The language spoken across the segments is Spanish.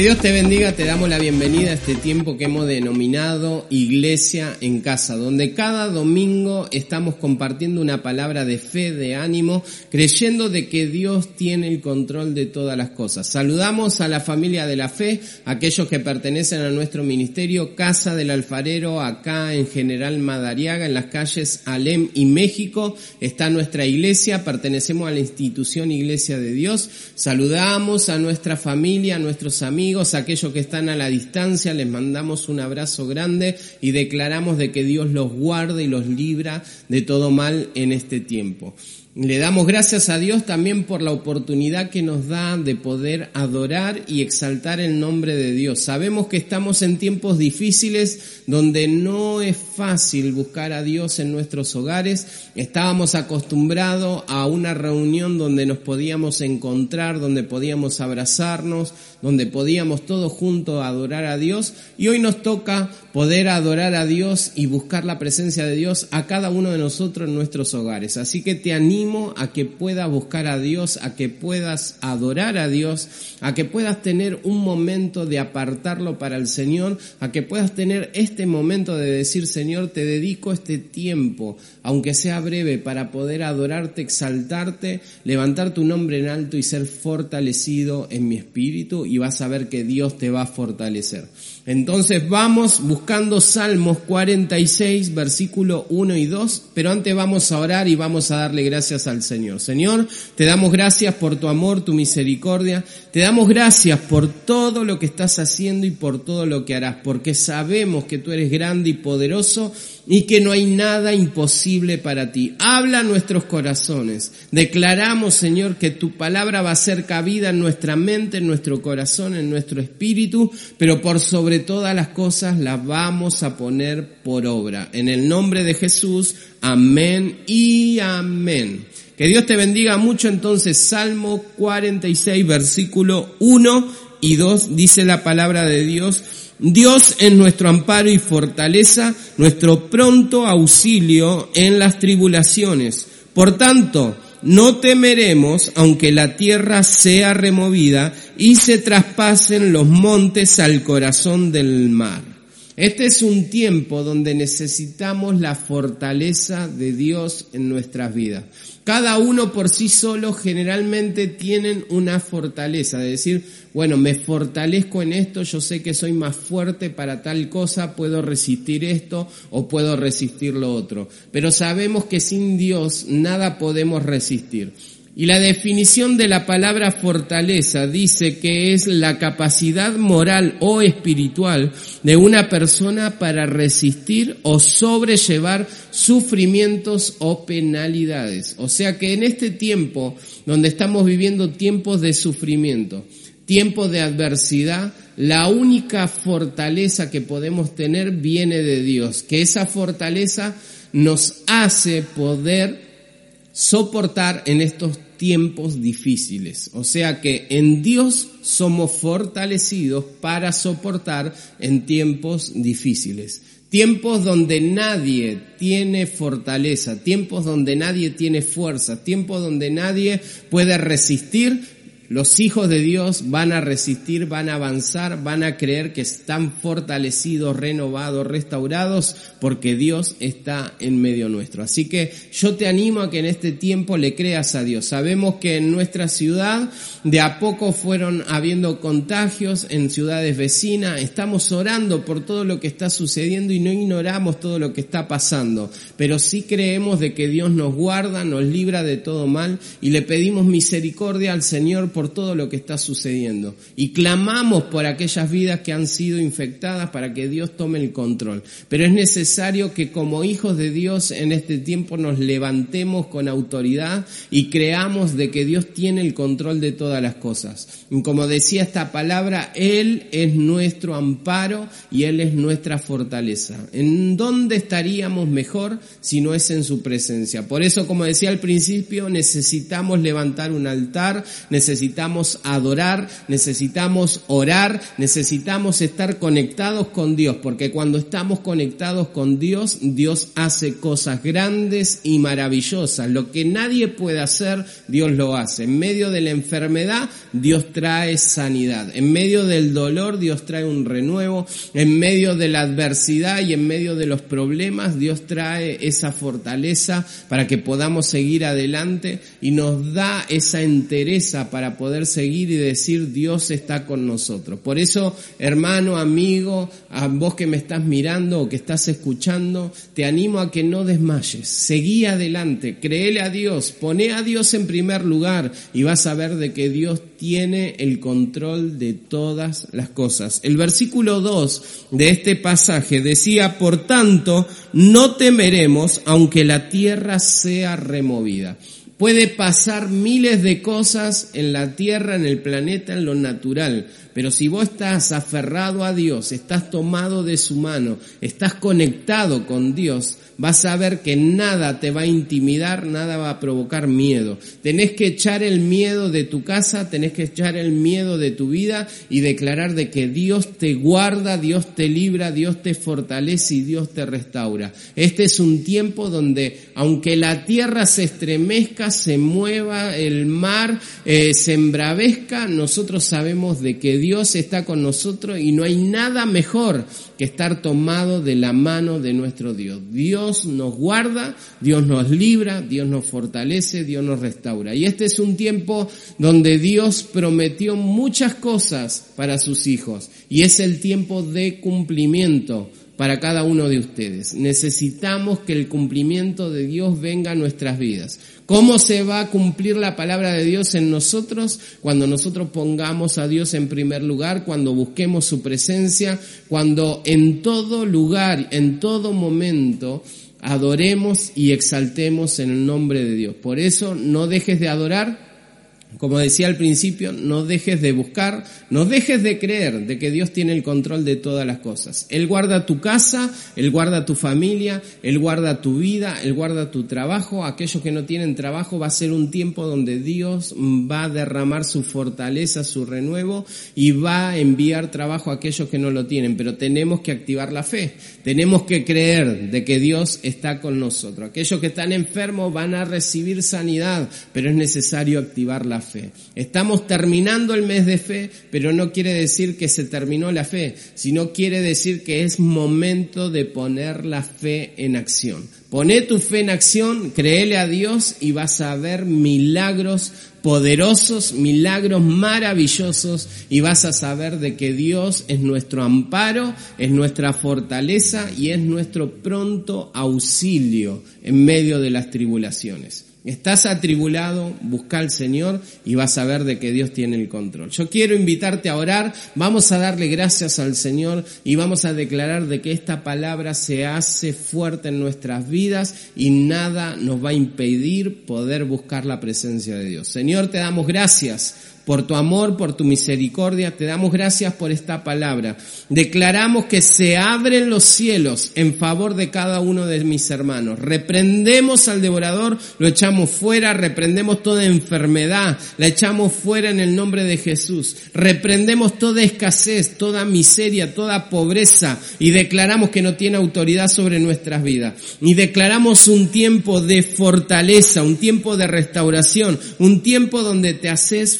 Que Dios te bendiga, te damos la bienvenida a este tiempo que hemos denominado Iglesia en Casa, donde cada domingo estamos compartiendo una palabra de fe, de ánimo, creyendo de que Dios tiene el control de todas las cosas. Saludamos a la familia de la fe, aquellos que pertenecen a nuestro ministerio Casa del Alfarero, acá en General Madariaga, en las calles Alem y México, está nuestra iglesia, pertenecemos a la institución Iglesia de Dios. Saludamos a nuestra familia, a nuestros amigos, amigos, aquellos que están a la distancia, les mandamos un abrazo grande y declaramos de que Dios los guarde y los libra de todo mal en este tiempo. Le damos gracias a Dios también por la oportunidad que nos da de poder adorar y exaltar el nombre de Dios. Sabemos que estamos en tiempos difíciles donde no es fácil buscar a Dios en nuestros hogares. Estábamos acostumbrados a una reunión donde nos podíamos encontrar, donde podíamos abrazarnos, donde podíamos todos juntos adorar a Dios y hoy nos toca poder adorar a Dios y buscar la presencia de Dios a cada uno de nosotros en nuestros hogares. Así que te animo a que puedas buscar a Dios, a que puedas adorar a Dios, a que puedas tener un momento de apartarlo para el Señor, a que puedas tener este momento de decir, Señor, te dedico este tiempo, aunque sea breve, para poder adorarte, exaltarte, levantar tu nombre en alto y ser fortalecido en mi espíritu y vas a ver que Dios te va a fortalecer. Entonces vamos buscando Salmos 46, versículo 1 y 2, pero antes vamos a orar y vamos a darle gracias al Señor. Señor, te damos gracias por tu amor, tu misericordia, te damos gracias por todo lo que estás haciendo y por todo lo que harás, porque sabemos que tú eres grande y poderoso y que no hay nada imposible para ti. Habla nuestros corazones. Declaramos, Señor, que tu palabra va a ser cabida en nuestra mente, en nuestro corazón, en nuestro espíritu, pero por sobre todas las cosas la vamos a poner por obra. En el nombre de Jesús, amén y amén. Que Dios te bendiga mucho entonces. Salmo 46, versículo 1 y 2 dice la palabra de Dios. Dios es nuestro amparo y fortaleza, nuestro pronto auxilio en las tribulaciones. Por tanto, no temeremos aunque la tierra sea removida y se traspasen los montes al corazón del mar. Este es un tiempo donde necesitamos la fortaleza de Dios en nuestras vidas. Cada uno por sí solo generalmente tienen una fortaleza, de decir, bueno, me fortalezco en esto, yo sé que soy más fuerte para tal cosa, puedo resistir esto o puedo resistir lo otro. Pero sabemos que sin Dios nada podemos resistir. Y la definición de la palabra fortaleza dice que es la capacidad moral o espiritual de una persona para resistir o sobrellevar sufrimientos o penalidades. O sea que en este tiempo donde estamos viviendo tiempos de sufrimiento, tiempos de adversidad, la única fortaleza que podemos tener viene de Dios, que esa fortaleza nos hace poder soportar en estos tiempos difíciles. O sea que en Dios somos fortalecidos para soportar en tiempos difíciles. Tiempos donde nadie tiene fortaleza, tiempos donde nadie tiene fuerza, tiempos donde nadie puede resistir, los hijos de Dios van a resistir, van a avanzar, van a creer que están fortalecidos, renovados, restaurados, porque Dios está en medio nuestro. Así que yo te animo a que en este tiempo le creas a Dios. Sabemos que en nuestra ciudad de a poco fueron habiendo contagios en ciudades vecinas. Estamos orando por todo lo que está sucediendo y no ignoramos todo lo que está pasando. Pero sí creemos de que Dios nos guarda, nos libra de todo mal y le pedimos misericordia al Señor todo lo que está sucediendo. Y clamamos por aquellas vidas que han sido infectadas para que Dios tome el control. Pero es necesario que como hijos de Dios en este tiempo nos levantemos con autoridad y creamos de que Dios tiene el control de todas las cosas. Como decía esta palabra, Él es nuestro amparo y Él es nuestra fortaleza. ¿En dónde estaríamos mejor si no es en su presencia? Por eso, como decía al principio, necesitamos levantar un altar, necesitamos necesitamos adorar, necesitamos orar, necesitamos estar conectados con Dios, porque cuando estamos conectados con Dios, Dios hace cosas grandes y maravillosas. Lo que nadie puede hacer, Dios lo hace. En medio de la enfermedad, Dios trae sanidad. En medio del dolor, Dios trae un renuevo. En medio de la adversidad y en medio de los problemas, Dios trae esa fortaleza para que podamos seguir adelante y nos da esa entereza para poder seguir y decir Dios está con nosotros. Por eso, hermano, amigo, a vos que me estás mirando o que estás escuchando, te animo a que no desmayes. Seguí adelante, créele a Dios, pone a Dios en primer lugar y vas a ver de que Dios tiene el control de todas las cosas. El versículo 2 de este pasaje decía, por tanto, no temeremos aunque la tierra sea removida. Puede pasar miles de cosas en la tierra, en el planeta, en lo natural, pero si vos estás aferrado a Dios, estás tomado de su mano, estás conectado con Dios, vas a ver que nada te va a intimidar, nada va a provocar miedo. Tenés que echar el miedo de tu casa, tenés que echar el miedo de tu vida y declarar de que Dios te guarda, Dios te libra, Dios te fortalece y Dios te restaura. Este es un tiempo donde, aunque la tierra se estremezca, se mueva, el mar eh, se embravezca, nosotros sabemos de que Dios está con nosotros y no hay nada mejor que estar tomado de la mano de nuestro Dios. Dios nos guarda, Dios nos libra, Dios nos fortalece, Dios nos restaura. Y este es un tiempo donde Dios prometió muchas cosas para sus hijos y es el tiempo de cumplimiento para cada uno de ustedes. Necesitamos que el cumplimiento de Dios venga a nuestras vidas. ¿Cómo se va a cumplir la palabra de Dios en nosotros? Cuando nosotros pongamos a Dios en primer lugar, cuando busquemos su presencia, cuando en todo lugar, en todo momento, adoremos y exaltemos en el nombre de Dios. Por eso no dejes de adorar, como decía al principio, no dejes de buscar, no dejes de creer de que Dios tiene el control de todas las cosas. Él guarda tu casa, Él guarda tu familia, Él guarda tu vida, Él guarda tu trabajo. Aquellos que no tienen trabajo va a ser un tiempo donde Dios va a derramar su fortaleza, su renuevo y va a enviar trabajo a aquellos que no lo tienen. Pero tenemos que activar la fe, tenemos que creer de que Dios está con nosotros. Aquellos que están enfermos van a recibir sanidad, pero es necesario activar la fe. Estamos terminando el mes de fe, pero no quiere decir que se terminó la fe, sino quiere decir que es momento de poner la fe en acción. Poné tu fe en acción, créele a Dios y vas a ver milagros poderosos, milagros maravillosos y vas a saber de que Dios es nuestro amparo, es nuestra fortaleza y es nuestro pronto auxilio en medio de las tribulaciones. Estás atribulado, busca al Señor y vas a ver de que Dios tiene el control. Yo quiero invitarte a orar, vamos a darle gracias al Señor y vamos a declarar de que esta palabra se hace fuerte en nuestras vidas y nada nos va a impedir poder buscar la presencia de Dios. Señor, te damos gracias por tu amor, por tu misericordia. Te damos gracias por esta palabra. Declaramos que se abren los cielos en favor de cada uno de mis hermanos. Reprendemos al devorador, lo echamos fuera, reprendemos toda enfermedad, la echamos fuera en el nombre de Jesús. Reprendemos toda escasez, toda miseria, toda pobreza y declaramos que no tiene autoridad sobre nuestras vidas. Y declaramos un tiempo de fortaleza, un tiempo de restauración, un tiempo donde te haces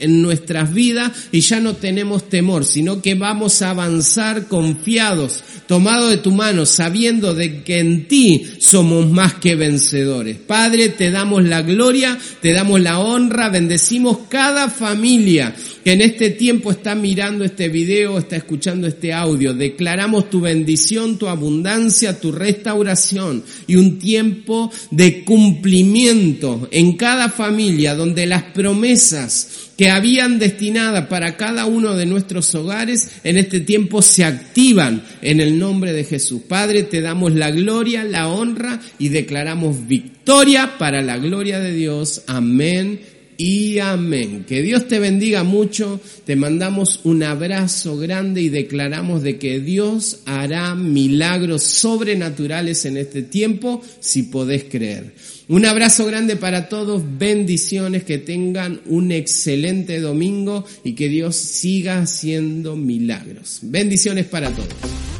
en nuestras vidas y ya no tenemos temor, sino que vamos a avanzar confiados, tomado de tu mano, sabiendo de que en ti somos más que vencedores. Padre, te damos la gloria, te damos la honra, bendecimos cada familia que en este tiempo está mirando este video, está escuchando este audio. Declaramos tu bendición, tu abundancia, tu restauración y un tiempo de cumplimiento en cada familia donde las promesas que habían destinada para cada uno de nuestros hogares en este tiempo se activan en el nombre de Jesús. Padre, te damos la gloria, la honra y declaramos victoria para la gloria de Dios. Amén y amén. Que Dios te bendiga mucho, te mandamos un abrazo grande y declaramos de que Dios hará milagros sobrenaturales en este tiempo si podés creer. Un abrazo grande para todos, bendiciones, que tengan un excelente domingo y que Dios siga haciendo milagros. Bendiciones para todos.